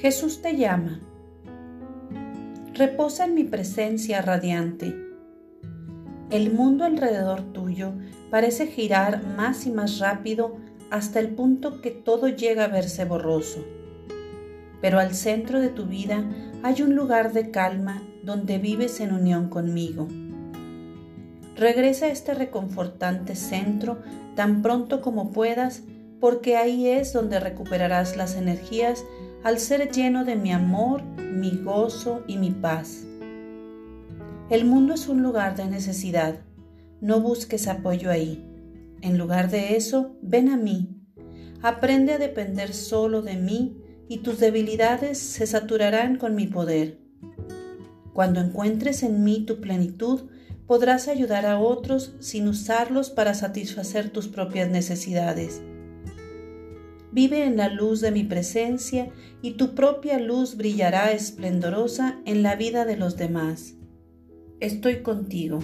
Jesús te llama. Reposa en mi presencia radiante. El mundo alrededor tuyo parece girar más y más rápido hasta el punto que todo llega a verse borroso. Pero al centro de tu vida hay un lugar de calma donde vives en unión conmigo. Regresa a este reconfortante centro tan pronto como puedas porque ahí es donde recuperarás las energías al ser lleno de mi amor, mi gozo y mi paz. El mundo es un lugar de necesidad. No busques apoyo ahí. En lugar de eso, ven a mí. Aprende a depender solo de mí y tus debilidades se saturarán con mi poder. Cuando encuentres en mí tu plenitud, podrás ayudar a otros sin usarlos para satisfacer tus propias necesidades. Vive en la luz de mi presencia y tu propia luz brillará esplendorosa en la vida de los demás. Estoy contigo.